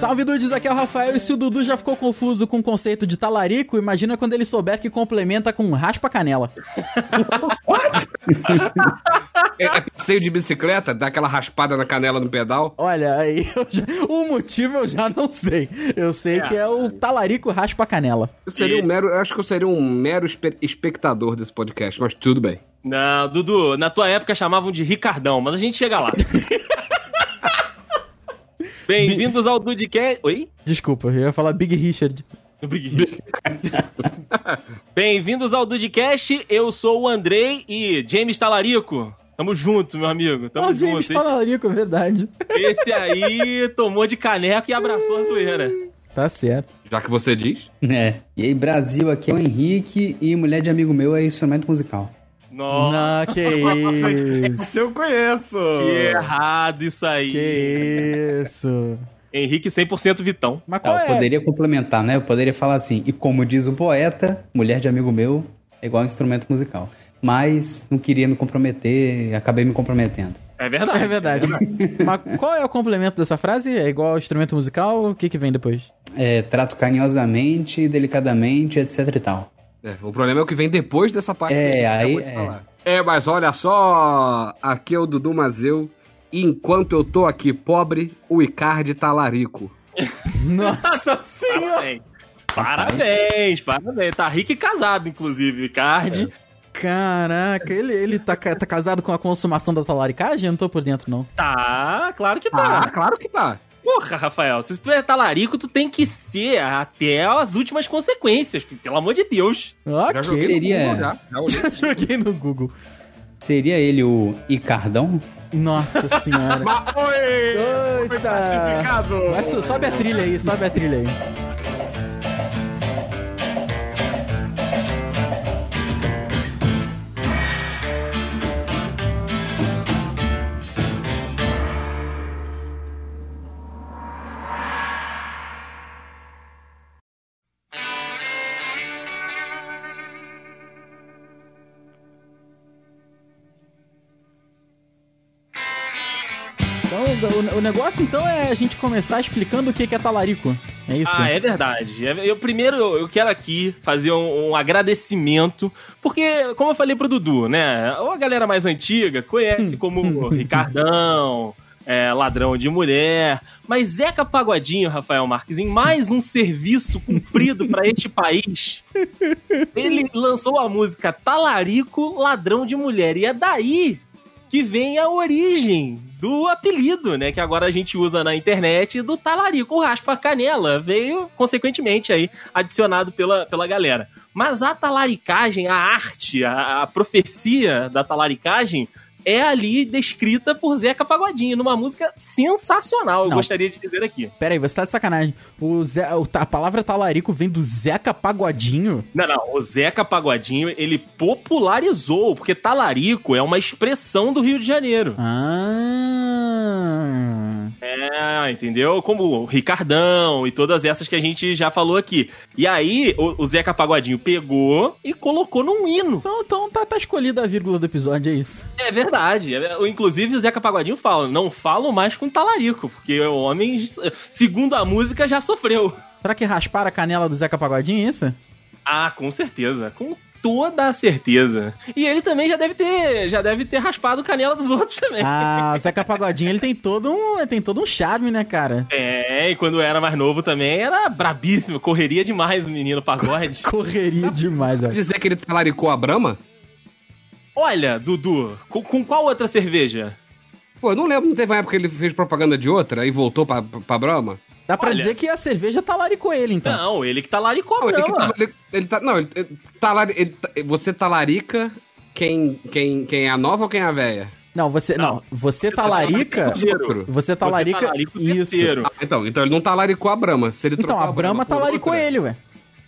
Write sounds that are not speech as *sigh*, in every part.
Salve Dudes, aqui é o Rafael e se o Dudu já ficou confuso com o conceito de talarico, imagina quando ele souber que complementa com raspa canela. *laughs* É, é passeio de bicicleta, dá aquela raspada na canela no pedal. Olha, aí eu já- o motivo eu já não sei. Eu sei que é o talarico raspa canela. Eu seria um mero, eu acho que eu seria um mero espe- espectador desse podcast, mas tudo bem. Não, Dudu, na tua época chamavam de Ricardão, mas a gente chega lá. *laughs* Bem-vindos ao Dudcast. Oi? Desculpa, eu ia falar Big Richard. Big. *laughs* Bem-vindos ao Dudcast, eu sou o Andrei e James Talarico. Tamo junto, meu amigo. Tamo Ah, James junto. Esse, talarico, é verdade. esse aí tomou de caneco e abraçou a zoeira. Tá certo. Já que você diz. É. E aí, Brasil, aqui é o Henrique e mulher de amigo meu é instrumento musical. Nossa, Não, que *laughs* isso. Esse eu conheço. que errado isso aí. Que isso. Henrique 100% Vitão. Mas Ah, qual eu é? poderia complementar, né? Eu poderia falar assim, e como diz o poeta, mulher de amigo meu é igual instrumento musical. Mas não queria me comprometer, acabei me comprometendo. É verdade. É verdade. Mas qual é o complemento dessa frase? É igual ao instrumento musical? O que que vem depois? É, trato carinhosamente, delicadamente, etc e tal. É, o problema é o que vem depois dessa parte. É, aí- de falar. É, mas olha só, aqui é o Dudu Mazeu. Enquanto eu tô aqui pobre, o Icardi tá larico. *laughs* Nossa senhora! Parabéns. Parabéns, parabéns. Tá rico e casado, inclusive, Card. Caraca, ele, ele tá, tá casado com a consumação da talaricagem? Eu não tô por dentro, não. Tá, claro que Ah, tá. claro que tá. Porra, Rafael, se tu é talarico, tu tem que ser até as últimas consequências, pelo amor de Deus. Já joguei Ok. Seria- no Google, já. Já. Joguei no Google. Seria ele o Icardão? Nossa senhora. Mas, *laughs* oi! Foi classificado! Mas so- sobe a trilha aí, sobe a trilha aí. O, o negócio então é a gente começar explicando o que é talarico. É isso? Ah, é verdade. Eu primeiro eu quero aqui fazer um, um agradecimento, porque, como eu falei pro Dudu, né? A galera mais antiga conhece *laughs* como Ricardão, é, ladrão de mulher. Mas Zeca Pagodinho, Rafael Marques, em mais um serviço cumprido pra este país, ele lançou a música Talarico Ladrão de Mulher. E é daí que vem a origem do apelido, né? Que agora a gente usa na internet do talarico. O raspa canela veio, consequentemente, aí, adicionado pela, pela galera. Mas a talaricagem, a arte, a, a profecia da talaricagem é ali descrita por Zeca Pagodinho, numa música sensacional, eu Não. gostaria de dizer aqui. Pera aí, você tá de sacanagem. O Zé, a palavra talarico vem do Zeca Pagodinho? Não, não, o Zeca Pagodinho, ele popularizou, porque talarico é uma expressão do Rio de Janeiro. Ah. É, entendeu? Como o Ricardão e todas essas que a gente já falou aqui. E aí, o, o Zeca Pagodinho pegou e colocou num hino. Então, então tá, tá escolhida a vírgula do episódio, é isso. É verdade. É, Inclusive, o Zeca Pagodinho fala: não falo mais com talarico, porque o homem, segundo a música, já sofreu. Será que rasparam a canela do Zeca Pagodinho, é isso? Ah, com certeza. Com toda a certeza. E ele também já deve ter, já deve ter raspado canela dos *laughs* outros também. Ah, o Zeca Pagodinho, ele tem todo um, ele tem todo um charme, né, cara? É, e quando era mais novo também era brabíssimo, correria demais o menino pagode. *laughs* Correria demais, ó. Dizer que ele talaricou a Brahma? Olha, Dudu, com, com qual outra cerveja? Pô, eu não lembro, não teve uma época que ele fez propaganda de outra e voltou pra, pra Brahma? Dá pra Olha. dizer que a cerveja talaricou ele, então. Não, ele que tá laricou a Não, ele, que Brahma. tá, ele, ele tá. Não, ele, ele talari- ele tá- você talarica quem, quem, quem é a nova ou quem é a velha? Não, você, não, você talarica, você talarica, o isso. Ah, então, então ele não talaricou a Brahma. Se ele Então, a Brahma talaricou ele, ué.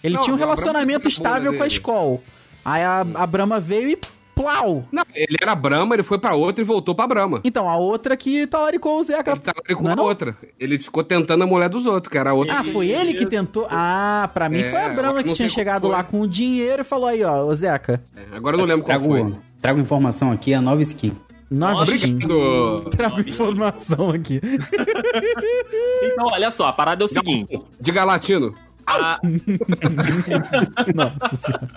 Ele Não, tinha um relacionamento estável com a escola. Aí a, a Brahma veio e Plau! Não, ele era Brahma, ele foi pra outra e voltou pra Brahma. Então, a outra que talaricou o Zeca. Ele tava ali com Não é a não? outra. Ele ficou tentando a mulher dos outros, que era a outra. Ah, foi ele que tentou. Ah, pra mim É, foi a Brahma que tinha chegado lá com o dinheiro e falou aí, ó, ô Zeca. É, Agora eu não lembro qual Trago, foi. trago informação aqui, a nova skin. Nova skin. Trago informação aqui. *laughs* Então, olha só, a parada é o seguinte. Diga latino. A, *laughs* Nossa senhora.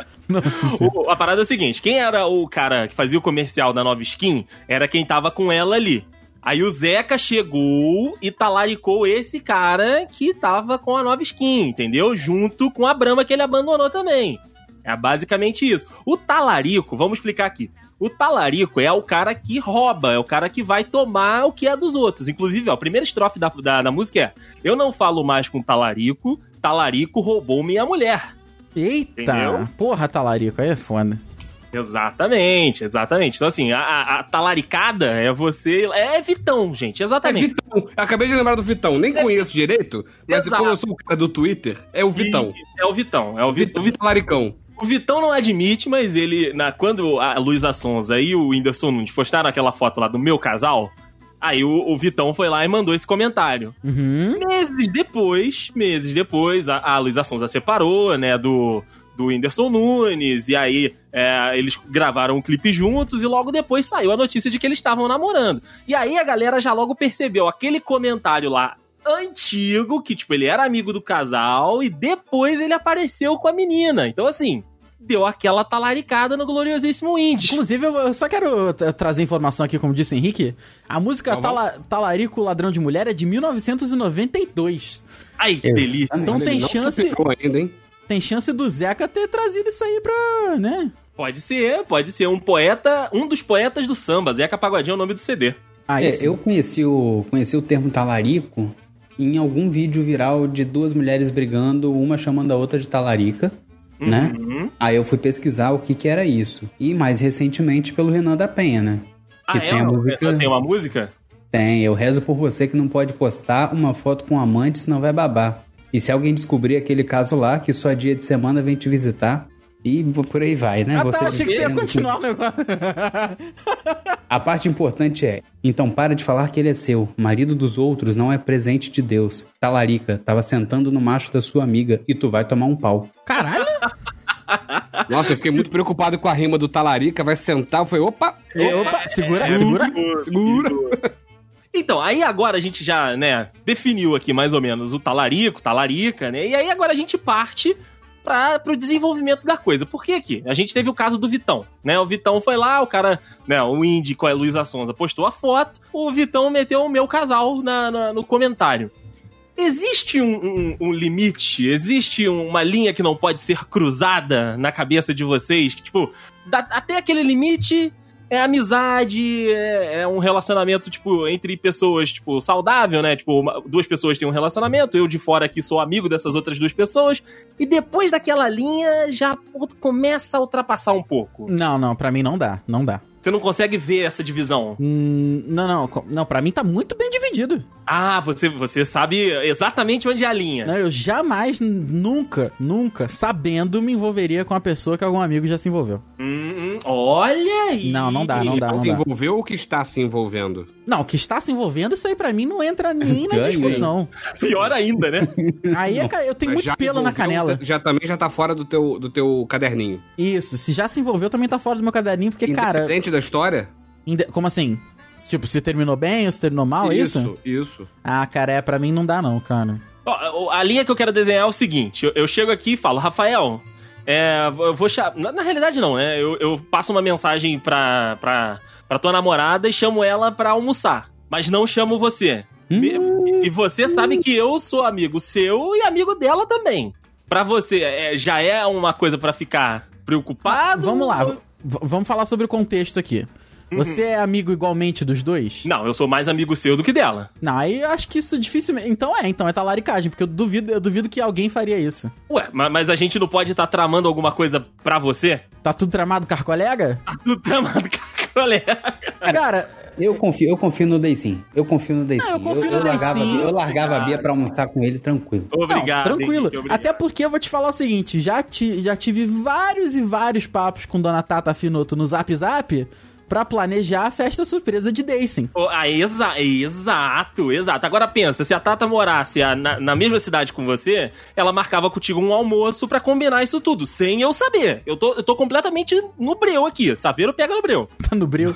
o- a parada é o seguinte: quem era o cara que fazia o comercial da nova skin era quem tava com ela ali. Aí o Zeca chegou e talaricou esse cara que tava com a nova skin, entendeu? Junto com a Brahma que ele abandonou também. É basicamente isso. O talarico, vamos explicar aqui. O talarico é o cara que rouba, é o cara que vai tomar o que é dos outros. Inclusive, ó, a primeira estrofe da, da, da música é: Eu não falo mais com talarico, talarico roubou minha mulher. Eita! Entendeu? Porra, talarico, aí é foda. Exatamente, exatamente. Então, assim, a, a- a talaricada é você. É Vitão, gente, É exatamente. Vitão. Eu acabei de lembrar do Vitão. Nem conheço direito, mas Exato. como eu sou o cara do Twitter, é o Vitão. E- É o Vitão. É o, Vi- Vitão, o, Vi- Vitão Laricão. o Vitão não admite, mas ele. Na, quando a Luísa Sonza e o Whindersson Nunes postaram aquela foto lá do meu casal, aí o, o Vitão foi lá e mandou esse comentário. Uhum. Meses depois, meses depois, a, a Luísa Sonza separou, né, do, do Whindersson Nunes, e aí é, eles gravaram um clipe juntos, e logo depois saiu a notícia de que eles estavam namorando. E aí a galera já logo percebeu aquele comentário lá antigo, que, tipo, ele era amigo do casal, e depois ele apareceu com a menina. Então, assim, deu aquela talaricada no gloriosíssimo Indy. Inclusive, eu só quero tra- trazer informação aqui, como disse o Henrique. A música Tá. Tala- Talarico Ladrão de Mulher é de 1992. Ai, que delícia. Então tem chance, ainda, hein? tem chance do Zeca ter trazido isso aí pra, né? Pode ser, pode ser um poeta, um dos poetas do samba. Zeca Pagodinho é o nome do CD. Aí É, eu conheci o, conheci o termo talarico em algum vídeo viral de duas mulheres brigando, uma chamando a outra de talarica, né? Uhum. Aí eu fui pesquisar o que que era isso. E mais recentemente pelo Renan da Penha, né? Ah, Que é? tem a música- Tem uma música? Tem, eu rezo por você que não pode postar uma foto com um amante, senão vai babar. E se alguém descobrir aquele caso lá, que só dia de semana vem te visitar, e por aí vai, né? Ah, tá, Você achei que você ia continuar o negócio. *laughs* A parte importante é, então para de falar que ele é seu. Marido dos outros não é presente de Deus. Talarica, tava sentando no macho da sua amiga e tu vai tomar um pau. Caralho! Nossa, eu fiquei muito preocupado com a rima do Talarica. Vai sentar, eu falei, opa, É, Opa, segura, É, segura. segura. *laughs* Então, aí agora a gente já, né, definiu aqui mais ou menos o talarico, talarica, né? E aí agora a gente parte para pro desenvolvimento da coisa. Por que aqui? A gente teve o caso do Vitão, né? O Vitão foi lá, o cara, né, o Indy com a Luísa Sonza postou a foto, o Vitão meteu o meu casal na, na- no comentário. Existe um, um- um limite? Existe uma linha que não pode ser cruzada na cabeça de vocês? Tipo, dá- até aquele limite é amizade, é, é um relacionamento, tipo, entre pessoas, tipo, saudável, né? Tipo, uma- duas pessoas têm um relacionamento, eu de fora aqui sou amigo dessas outras duas pessoas, e depois daquela linha já começa a ultrapassar um pouco. Não, não, pra mim não dá, não dá. Você não consegue ver essa divisão. Hum, não, não, não, pra mim tá muito bem dividido. Ah, você, você sabe exatamente onde é a linha. Não, eu jamais, nunca, nunca, sabendo, me envolveria com a pessoa que algum amigo já se envolveu. Hum, hum, olha aí. Não, não dá, não dá, não se dá. envolveu ou que está se envolvendo? Não, o que está se envolvendo, isso aí pra mim não entra *laughs* nem na discussão. Pior ainda, né? Aí é ca- eu tenho muito pelo na canela. Já também já tá fora do teu, do teu caderninho. Isso, se já se envolveu, também tá fora do meu caderninho, porque, cara, Independente da história? inde- como assim? Tipo, se terminou bem ou se terminou mal, é isso? Isso, isso. Ah, cara, é, pra mim não dá não, cara. Ó, A linha que eu quero desenhar é o seguinte: eu, eu chego aqui e falo, Rafael, é, eu vou chamar. Na, na realidade, não, né? Eu, eu passo uma mensagem pra, pra, pra tua namorada e chamo ela pra almoçar. Mas não chamo você. Me- E você sabe que eu sou amigo seu e amigo dela também. Pra você, é, já é uma coisa pra ficar preocupado? Vamos lá, vamos falar sobre o contexto aqui. Você é amigo igualmente dos dois? Não, eu sou mais amigo seu do que dela. Não, aí eu acho que isso dificilmente. Então é, então é talaricagem, porque eu duvido, eu duvido que alguém faria isso. Ué, ma- mas a gente não pode estar tramando alguma coisa pra você? Tá tudo tramado com a colega? Tá tudo tramando com colega. Cara, Eu confio, eu confio no Day sim. Eu confio no sim. eu confio no Day largava. Eu largava a Bia pra almoçar com ele tranquilo. Obrigado. Não, tranquilo. Henrique, obrigado. Até porque eu vou te falar o seguinte: já, ti- já tive vários e vários papos com Dona Tata Finoto no Zap Zap pra planejar a festa surpresa de Dayson. Oh, ah, exa exato, exato. Agora pensa, se a Tata morasse a- na, na mesma cidade com você, ela marcava contigo um almoço pra combinar isso tudo, sem eu saber. Eu tô, eu tô completamente no breu aqui. Saveiro pega no breu. *laughs* Tá no bril.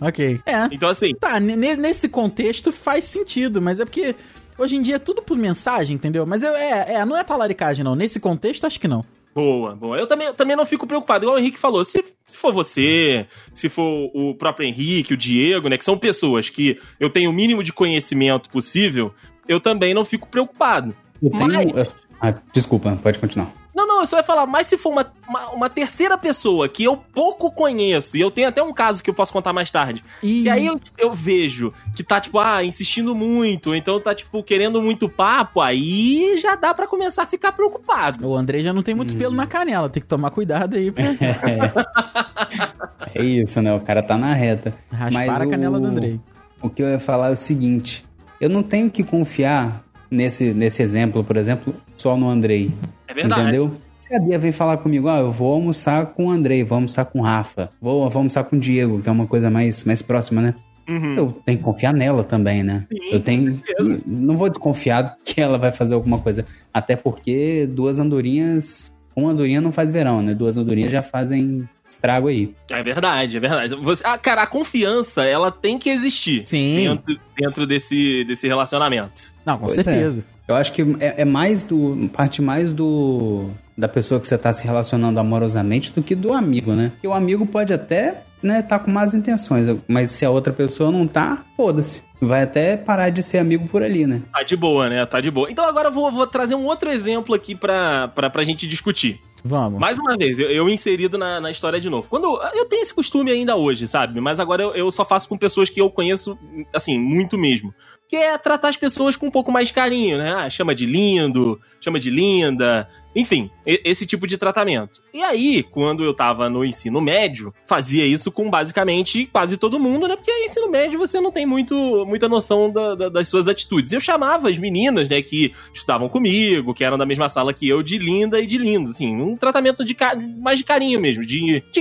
ok. *laughs* É. Então, assim, Tá, ne- ne- nesse contexto faz sentido, mas é porque hoje em dia é tudo por mensagem, entendeu? Mas eu, é, é, não é talaricagem, não. Nesse contexto, acho que não. Boa, boa. Eu também, eu também não fico preocupado. Igual o Henrique falou, se, se for você, se for o próprio Henrique, o Diego, né, que são pessoas que eu tenho o mínimo de conhecimento possível, eu também não fico preocupado. Eu tenho. Mas- eu- Ah, desculpa, pode continuar. Não, não, eu só ia falar, mas se for uma, uma, uma terceira pessoa que eu pouco conheço, e eu tenho até um caso que eu posso contar mais tarde, E que aí eu, eu vejo que tá, tipo, ah, insistindo muito, ou então tá, tipo, querendo muito papo, aí já dá pra começar a ficar preocupado. o André já não tem muito pelo na canela, tem que tomar cuidado aí pra *laughs* É isso, né? O cara tá na reta. raspar a o- canela do Andrei. O que eu ia falar é o seguinte: eu não tenho que confiar nesse, nesse exemplo, por exemplo, só no Andrei. É verdade. Entendeu? Se a Bia vem falar comigo, ah, eu vou almoçar com o Andrei, vou almoçar com o Rafa, vou, vou almoçar com o Diego, que é uma coisa mais, mais próxima, né? Uhum. Eu tenho que confiar nela também, né? Sim, eu tenho. certeza. que- não vou desconfiar que ela vai fazer alguma coisa. Até porque duas andorinhas. Uma andorinha não faz verão, né? Duas andorinhas já fazem estrago aí. É verdade, é verdade. Você, ah, cara, a confiança, ela tem que existir Sim. dentro, dentro desse, desse relacionamento. Não, com Pois é. Eu acho que é, é mais do. parte mais do. da pessoa que você tá se relacionando amorosamente do que do amigo, né? Porque o amigo pode até, né, tá com más intenções, mas se a outra pessoa não tá, foda-se. Vai até parar de ser amigo por ali, né? Tá de boa, né? Tá de boa. Então agora eu vou, vou trazer um outro exemplo aqui pra, pra, pra gente discutir. Vamos. Mais uma vez, eu, eu inserido na, na história de novo. Quando eu tenho esse costume ainda hoje, sabe? Mas agora eu, eu só faço com pessoas que eu conheço, assim, muito mesmo. Que é tratar as pessoas com um pouco mais de carinho, né? Ah, chama de lindo, chama de linda, enfim, esse tipo de tratamento. E aí, quando eu tava no ensino médio, fazia isso com basicamente quase todo mundo, né? Porque ensino médio você não tem muito, muita noção da- da- das suas atitudes. Eu chamava as meninas, né, que estudavam comigo, que eram da mesma sala que eu, de linda e de lindo, assim, um tratamento de mais de carinho mesmo, de, de-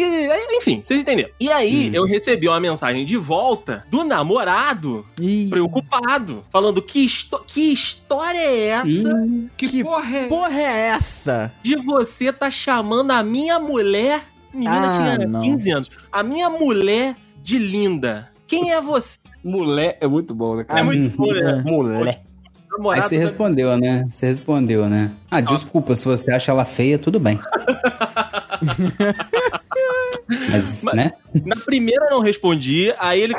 enfim, vocês entenderam. E aí, eu recebi uma mensagem de volta do namorado Ih, preocupado, falando que, que história é essa Que, Que porra é? porra é essa? De você tá chamando a minha mulher, menina Ah, tinha não. 15 anos, a minha mulher de linda. Quem é você? Mulher é muito bom, né, É cara? muito bom, né? Mulher. Aí você respondeu, né? Você respondeu, né? Ah, desculpa, se você acha ela feia, tudo bem. *laughs* Mas, Mas- né? Na primeira eu não respondi, aí ele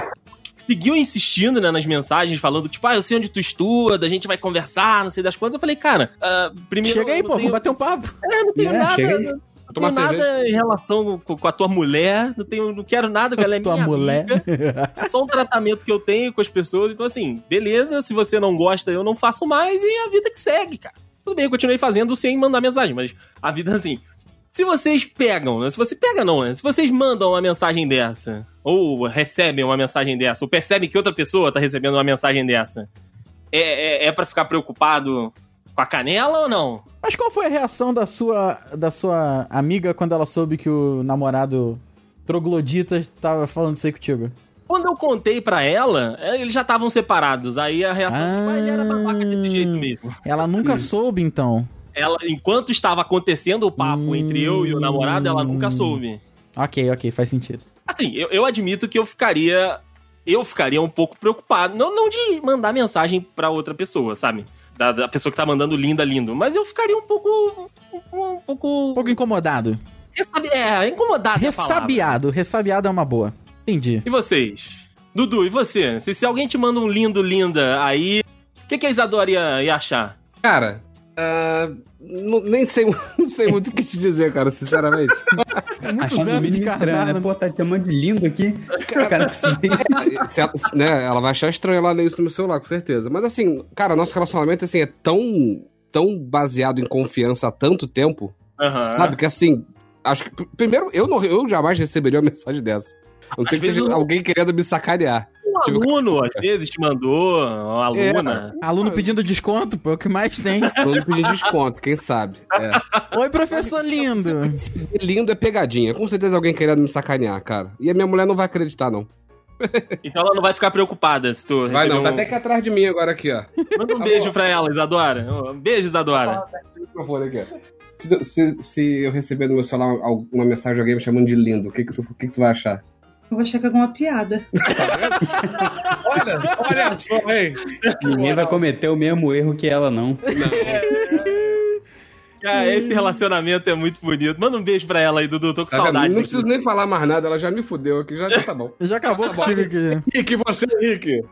seguiu insistindo né, nas mensagens, falando, tipo, ah, eu sei onde tu estuda, a gente vai conversar, não sei das quantas. Eu falei, cara, ah, primeiro. Chega aí, pô, tenho- vou bater um papo. É, não tenho É, nada. chega aí. Não tenho nada em relação com, com a tua mulher, não, tenho, não quero nada, ela é *laughs* Tua minha mulher. amiga. É só um tratamento que eu tenho com as pessoas. Então, assim, beleza, se você não gosta, eu não faço mais e a vida que segue, cara. Tudo bem, eu continuei fazendo sem mandar mensagem, mas a vida, assim. Se vocês pegam, né? Se você pega, não, né? Se vocês mandam uma mensagem dessa, ou recebem uma mensagem dessa, ou percebem que outra pessoa tá recebendo uma mensagem dessa, é, é, é para ficar preocupado com a canela ou não? Mas qual foi a reação da sua, da sua amiga quando ela soube que o namorado troglodita tava falando isso aí contigo? Quando eu contei pra ela, é, eles já estavam separados. Aí a reação Ah. foi, ele era babaca desse jeito mesmo. Ela nunca soube, então. Ela, enquanto estava acontecendo o papo Hum. entre eu e o namorado, ela nunca soube. Ok, ok, faz sentido. Assim, eu, eu admito que eu ficaria. Eu ficaria um pouco preocupado. Não, não de mandar mensagem pra outra pessoa, sabe? Da, da pessoa que tá mandando linda, lindo. Mas eu ficaria um pouco. Um, um pouco. Um pouco incomodado. Ressabi- é, incomodado. é. Ressabiado. Ressabiado é uma boa. Entendi. E vocês? Dudu, e você? Se, se alguém te manda um lindo, linda, aí. O que, que a Isadora ia, ia achar? Cara, ah, não- nem sei, *laughs* não sei muito o que te dizer, cara, sinceramente. Achando o mínimo estranho, né? Pô, tá te chamando de lindo aqui. Cara, precisei. *laughs* Se ela, né, ela vai achar estranho lá ler isso no meu celular, com certeza. Mas assim, cara, nosso relacionamento assim, é tão, tão baseado em confiança há tanto tempo, Aham. sabe? Que assim, acho que. pr- Primeiro, eu, não, eu jamais receberia uma *laughs* mensagem dessa. A não ser Às que seja eu- alguém querendo me sacanear. Um Tive- aluno, às vezes, te mandou, uma aluna. Aluno pedindo desconto, pô, é o que mais tem. *laughs* Todo pedir desconto, quem sabe. É. Oi, professor lindo. Lindo é pegadinha. Com certeza alguém querendo me sacanear, cara. E a minha mulher não vai acreditar, não. *laughs* Então ela não vai ficar preocupada se tu Vai não, tá um... até aqui atrás de mim agora aqui, ó. Manda um beijo pra ela, Isadora. Um beijo, Isadora. Se, se- se eu receber no meu celular alguma mensagem de alguém me chamando de lindo, o que que tu, o que que tu vai achar? Eu vou achar que é alguma piada. Olha, olha só, hein? Ninguém vai cometer o mesmo erro que ela, não. Cara, esse relacionamento é muito bonito. Manda um beijo pra ela aí, Dudu. Tô com Tá saudades. Não aqui. preciso nem falar mais nada, ela já me fudeu aqui, já, já tá bom. Já acabou contigo aqui. Henrique, você, Henrique.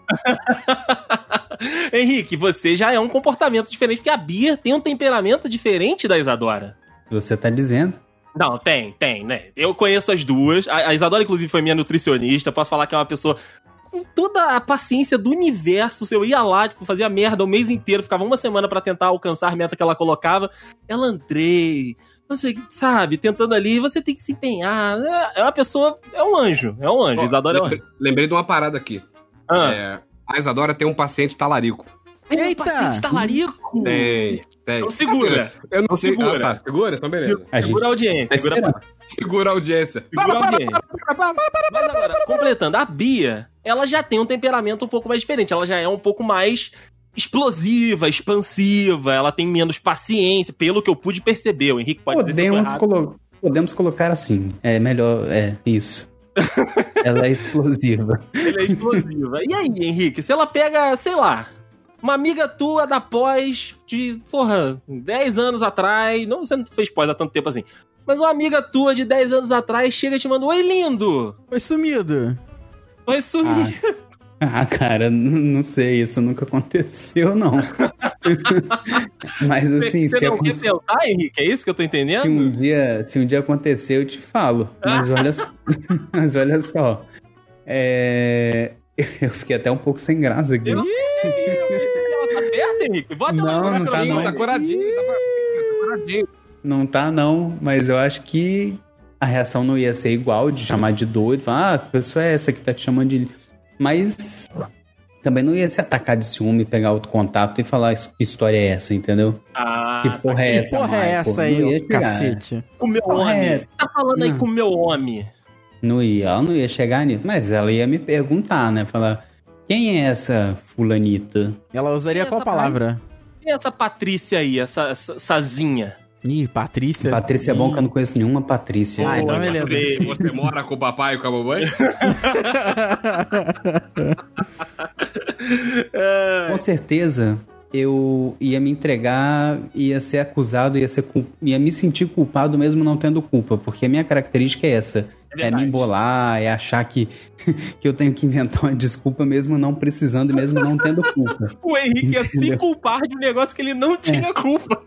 *laughs* Henrique, você já é um comportamento diferente, porque a Bia tem um temperamento diferente da Isadora. Você tá dizendo. Não, tem, tem, né? Eu conheço as duas. A, a Isadora, inclusive, foi minha nutricionista. Posso falar que é uma pessoa com toda a paciência do universo. Se eu ia lá, tipo, fazia merda o mês inteiro, ficava uma semana pra tentar alcançar a meta que ela colocava. Ela, Andrei, não sei, sabe, tentando ali, você tem que se empenhar. É, é uma pessoa, é um anjo, é um anjo. Ó, Isadora é um lembrei, anjo. lembrei de uma parada aqui. Ah, É, a Isadora tem um paciente talarico. Tem um Eita! paciente talarico. Tem, tem. Então segura. Eu não Então sei. segura. Ah, tá, segura? Então beleza. A gente Segura a audiência. tá Segura, esperando. Segura a audiência. segura a audiência. Mas agora, completando, a Bia, ela já tem um temperamento um pouco mais diferente. Ela já é um pouco mais explosiva, expansiva, ela tem menos paciência, pelo que eu pude perceber. O Henrique pode dizer se eu tô Podemos, errado. colo- podemos colocar assim. É melhor. É, isso. *laughs* ela é explosiva. Ele é explosiva. E aí, Henrique, se ela pega, sei lá, uma amiga tua da pós de, porra, 10 anos atrás, não, você não fez pós há tanto tempo assim, mas uma amiga tua de 10 anos atrás chega e te manda, oi, lindo! Foi sumido. Oi, sumido. Ah, cara, n- não sei, isso nunca aconteceu, não. *laughs* Mas assim, você se, não quer aconte- pensar, Henrique? É isso que eu tô entendendo? se um dia, se um dia acontecer, eu te falo. Mas olha, só- *laughs* mas olha só. É, *laughs* Eu fiquei até um pouco sem graça aqui. Eu tá perto, Henrique? Bota Não, não tá não. Tá curadinho, tá curadinho. Não tá, não, mas eu acho que a reação não ia ser igual de chamar de doido, falar, ah, a pessoa é essa que tá te chamando de. Mas também não ia se atacar de ciúme, pegar outro contato e falar "Isso- que história é essa, entendeu? Ah, que porra é Que essa? porra é essa aí, cacete? com o meu porra é homem. essa? Você tá falando aí Não. com o meu homem. Não ia, ela não ia chegar nisso, mas ela ia me perguntar, né? Falar, quem é essa fulanita? Ela usaria qual palavra? Quem é essa Patrícia aí, essa, essa sazinha? Ih, Patrícia. Patrícia é bom que eu não conheço nenhuma Patrícia. Ah, então Pô, beleza. Você, você mora com o papai e com a mamãe? *laughs* Com certeza eu ia me entregar, ia ser acusado, ia, ser ia me sentir culpado mesmo não tendo culpa, porque a minha característica é essa. É É, me embolar, é achar que, *laughs* que eu tenho que inventar uma desculpa mesmo não precisando e mesmo não tendo culpa. *laughs* O Henrique ia se Entendeu? culpar de um negócio que ele não tinha culpa.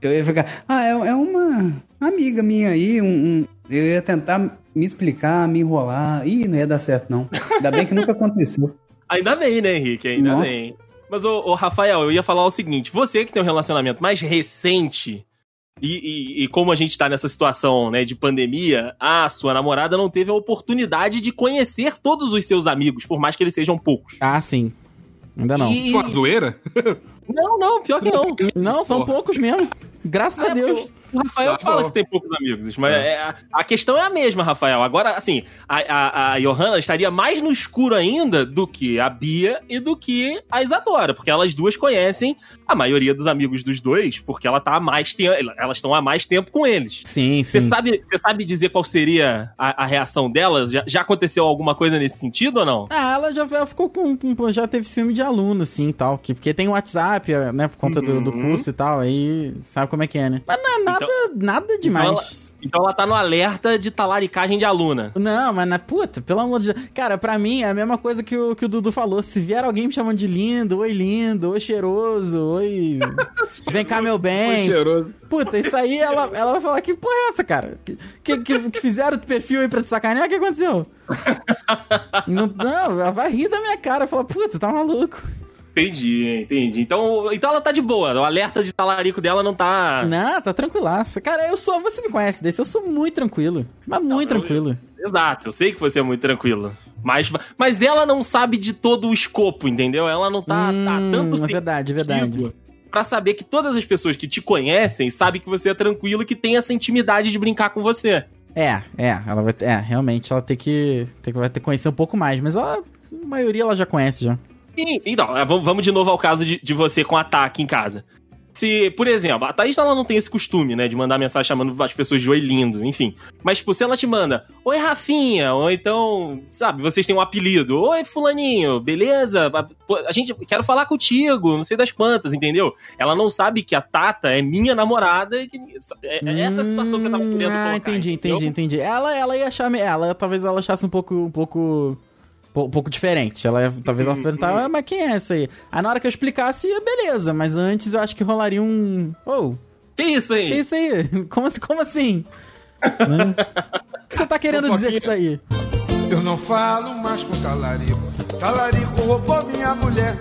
Eu ia ficar, ah, é, é uma amiga minha aí, um, um- eu ia tentar me explicar, me enrolar, ih, não ia dar certo não. Ainda bem que nunca aconteceu. *laughs* Ainda bem, né, Henrique? Ainda Nossa. bem. Mas, ô, ô, Rafael, eu ia falar o seguinte: você que tem um relacionamento mais recente, e, e- e como a gente tá nessa situação né, de pandemia, a sua namorada não teve a oportunidade de conhecer todos os seus amigos, por mais que eles sejam poucos. Ah, sim. Ainda não. E- Sua zoeira? Não, não, pior que não. Não, são Porra. poucos mesmo. Graças a É, Deus. O Rafael Tá fala que tem poucos amigos, mas é, a, a questão é a mesma, Rafael. Agora, assim, a, a, a Johanna estaria mais no escuro ainda do que a Bia e do que a Isadora, porque elas duas conhecem a maioria dos amigos dos dois, porque ela tá há mais tempo, elas estão há mais tempo com eles. Sim, Você sim. sabe, você sabe dizer qual seria a, a reação delas? Já, já aconteceu alguma coisa nesse sentido ou não? Ah, ela já ela ficou com, com- Já teve ciúme de aluno, sim, e tal. Que, porque tem o WhatsApp, né? Por conta do, do Uhum. curso e tal. Aí sabe como é que é, né? Mas não é nada, nada demais. ela- Então ela tá no alerta de talaricagem de aluna. Não, mas na puta, pelo amor de Deus. Cara, pra mim é a mesma coisa que o, que o Dudu falou. Se vier alguém me chamando de lindo, oi lindo, oi cheiroso, oi. *laughs* Vem cá, meu bem. cheiroso. Puta, isso aí ela, ela vai falar: que porra é essa, cara? Que, que, que- que fizeram o perfil aí pra te sacanear? O que aconteceu? *laughs* não, não, ela vai rir da minha cara. Fala, puta, tá maluco. Entendi, entendi. Então, então ela tá de boa. O alerta de talarico dela não tá. Não, tá tranquilaça. Cara, eu sou. Você me conhece desse, eu sou muito tranquilo. Mas muito eu- tranquilo. Exato, eu sei que você é muito tranquilo. Mas, mas ela não sabe de todo o escopo, entendeu? Ela não tá, tá Hum, tanto é verdade, é verdade. Pra saber que todas as pessoas que te conhecem sabem que você é tranquilo e que tem essa intimidade de brincar com você. É, é, ela vai ter, é, realmente ela tem que, tem que vai ter que conhecer um pouco mais, mas ela, a maioria ela já conhece já. Sim, então, é, vamos de novo ao caso de, de você com ataque em casa. Se, por exemplo, a Thaís ela não tem esse costume, né, de mandar mensagem chamando as pessoas de oi lindo, enfim. Mas, tipo, se ela te manda, oi Rafinha, ou então, sabe, vocês têm um apelido, oi Fulaninho, beleza? A gente, quero falar contigo, não sei das quantas, entendeu? Ela não sabe que a Tata é minha namorada e que é, é essa a situação que eu tava querendo Hum, colocar. Ah, entendi, entendeu? entendi, entendi. Ela, ela ia achar, ela talvez ela achasse um pouco, um pouco, um pouco diferente. Ela ia- talvez ela perguntar, ah, mas quem é essa aí? Aí na hora que eu explicasse, beleza, mas antes eu acho que rolaria um, oh, Que isso aí? que isso aí? *laughs* Como, assim- como assim? Né? O que você tá querendo dizer com isso aí? Eu não falo mais com talarico. Talarico roubou minha mulher.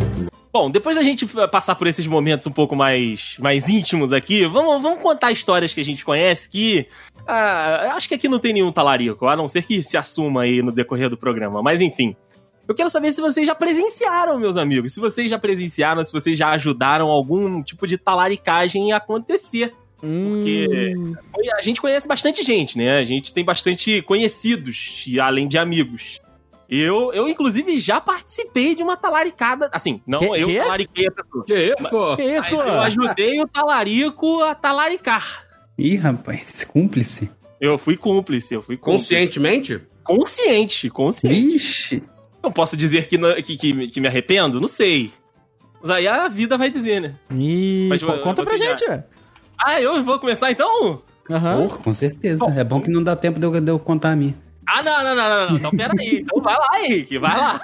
Bom, depois da gente passar por esses momentos um pouco mais, mais íntimos aqui, vamos, vamos contar histórias que a gente conhece que. Ah, acho que aqui não tem nenhum talarico, a não ser que se assuma aí no decorrer do programa. Mas enfim. Eu quero saber se vocês já presenciaram, meus amigos. Se vocês já presenciaram, se vocês já ajudaram algum tipo de talaricagem a acontecer. Porque Hum, a gente conhece bastante gente, né? A gente tem bastante conhecidos, e além de amigos. Eu, eu, inclusive, já participei de uma talaricada. Assim, não Que- eu que? talariquei a pessoa. Que isso? que Mas isso? eu ajudei o talarico a talaricar. Ih, rapaz, cúmplice. Eu fui cúmplice, eu fui cúmplice. Conscientemente? Consciente, consciente. Vixe. Eu posso dizer que, não- que, que, que me arrependo? Não sei. Mas aí a vida vai dizer, né? Ih, Mas co- conta pra já- gente. Ah, eu vou começar então? Aham. Porra, com certeza. é bom que não dá tempo de eu, de eu contar a minha. Ah, não, não, não, não, não. Então peraí. Então vai lá, Henrique, vai lá.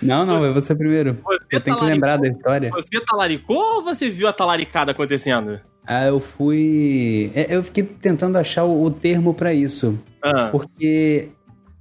Não, não, é você primeiro. Você Eu tenho que talaricou- lembrar da história. Você talaricou ou você viu a talaricada acontecendo? Ah, eu fui. é, Eu fiquei tentando achar o, termo pra isso. Ah. Porque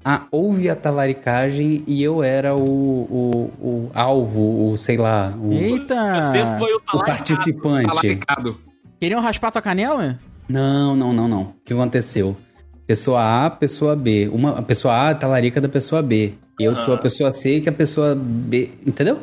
ah, houve a talaricagem e eu era o, o, o alvo, o sei lá, o, Eita! Você foi o o talaricado. participante. Talaricado. Queriam raspar tua canela? Não, não, não, não. O que aconteceu? Pessoa A, pessoa B. Uma, a pessoa A é talarica da pessoa B. Eu sou a pessoa C que a pessoa B. Entendeu?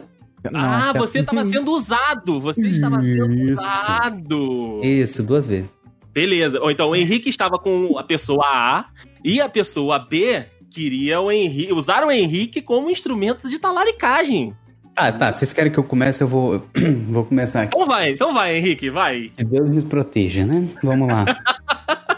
Ah, Não, você estava sendo usado. Você estava sendo Isso. usado. Isso, duas vezes. Beleza. Ou então o Henrique estava com a pessoa A e a pessoa B queria o Henrique, usar o Henrique como instrumento de talaricagem. Ah, tá. Vocês querem que eu comece? Eu vou, *clears throat* vou começar aqui. Então vai, então vai, Henrique, vai. Que Deus me proteja, né? Vamos lá. *laughs*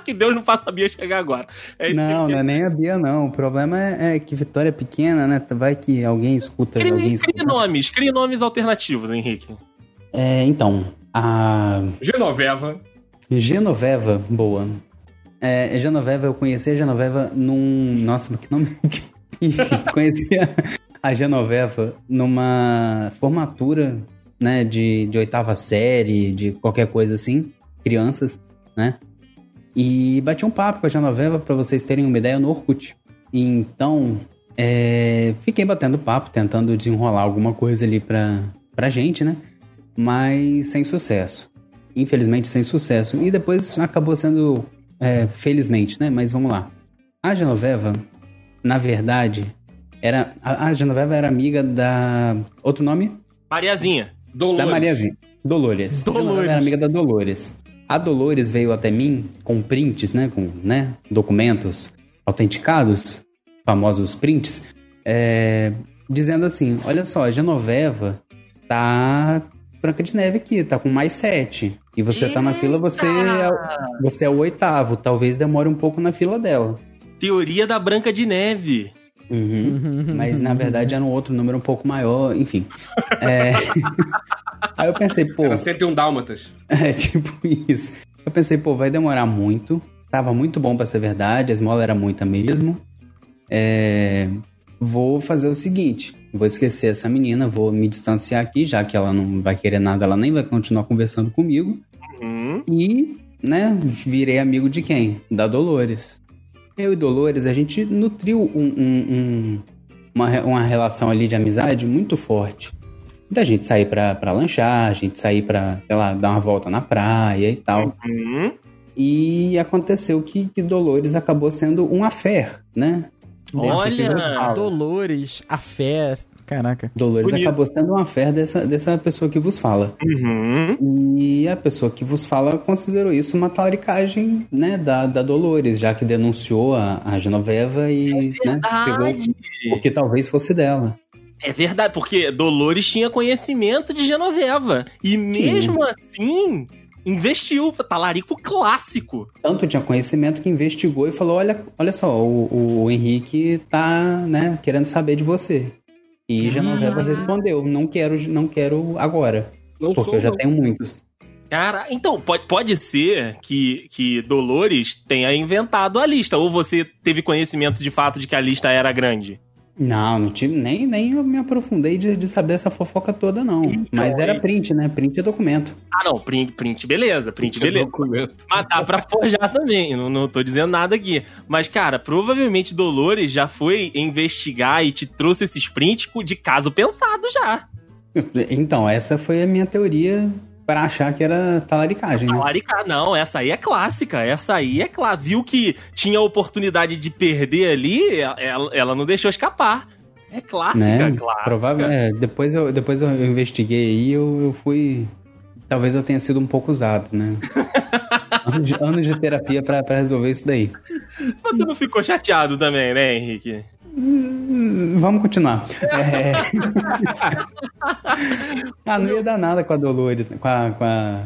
que Deus não faça a Bia chegar agora. É isso não, que não é nem a Bia, não. O problema é, é que Vitória é pequena, né? Vai que alguém escuta. alguém Crie, escuta. crie nomes, crie nomes alternativos, Henrique. É, então, a Genoveva. Genoveva, boa. É, Genoveva, eu conheci a Genoveva num. Nossa, que nome. *laughs* Enfim, conheci a, a Genoveva numa formatura, né, de, de oitava série, de qualquer coisa assim, crianças, né? E bati um papo com a Genoveva pra vocês terem uma ideia no Orkut. Então, é, fiquei batendo papo, tentando desenrolar alguma coisa ali pra, pra gente, né? Mas sem sucesso infelizmente sem sucesso. E depois acabou sendo, é, felizmente, né? Mas vamos lá. A Genoveva, na verdade, era a, a Genoveva era amiga da outro nome Mariazinha. Dolores. da Maria Vi. Dolores. Dolores. Genoveva era amiga da Dolores. A Dolores veio até mim com prints, né? Com né, documentos autenticados, famosos prints, é, dizendo assim: olha só, a Genoveva tá Branca de Neve aqui, tá com mais sete. E você tá na fila, você é, o- você é o oitavo. Talvez demore um pouco na fila dela. Teoria da Branca de Neve. Uhum. *laughs* Mas na verdade era um outro número um pouco maior, enfim. É... *laughs* Aí eu pensei, pô, Era 101 dálmatas. *laughs* é tipo isso. Eu pensei, pô, vai demorar muito. Tava muito bom pra ser verdade, a esmola era muita mesmo. É... Vou fazer o seguinte: vou esquecer essa menina, vou me distanciar aqui, já que ela não vai querer nada, ela nem vai continuar conversando comigo. Uhum. E, né, virei amigo de quem? Da Dolores. Eu e Dolores, a gente nutriu um, um- um- uma, uma relação ali de amizade muito forte. Da gente sair pra, pra lanchar, a gente sair pra, sei lá, dar uma volta na praia e tal. Uhum. E aconteceu que, que Dolores acabou sendo um affair, né? Olha! Dolores, a fé. Caraca. Dolores Bonito. acabou sendo uma fé dessa, dessa pessoa que vos fala. Uhum. E a pessoa que vos fala considerou isso uma talaricagem, né, da, da Dolores, já que denunciou a, a Genoveva e, né, pegou o que talvez fosse dela. É verdade, porque Dolores tinha conhecimento de Genoveva. E mesmo assim, investiu. Talarico clássico. Tanto tinha conhecimento que investigou e falou, olha, olha só, o, o Henrique tá, né, querendo saber de você. E Genoveva respondeu, não quero, não quero agora, Não porque eu já não. tenho muitos. Cara, então, pode, pode ser que, que Dolores tenha inventado a lista. Ou você teve conhecimento de fato de que a lista era grande? Não, não tive, nem, nem eu me aprofundei de, de saber essa fofoca toda, não. Mas era print, né? Print é documento. Ah, não, print, print beleza, print, Tinha beleza. documento. Mas dá pra forjar também, não, não tô dizendo nada aqui. Mas, cara, provavelmente Dolores já foi investigar e te trouxe esses prints de caso pensado já. *laughs* Então, essa foi a minha teoria para achar que era talaricagem, né? Talaricar, não, essa aí é clássica. Essa aí é clara. Viu que tinha a oportunidade de perder ali, ela, ela não deixou escapar. É clássica, né? clássica. Provável, é, depois eu, depois eu investiguei aí, eu, eu fui. Talvez eu tenha sido um pouco usado, né? *laughs* anos, de, anos de terapia pra pra resolver isso daí. Mas tu não ficou chateado também, né, Henrique? Hum, Vamos continuar. *laughs* É... *laughs* ah, não ia dar nada com a Dolores, né? com a, com a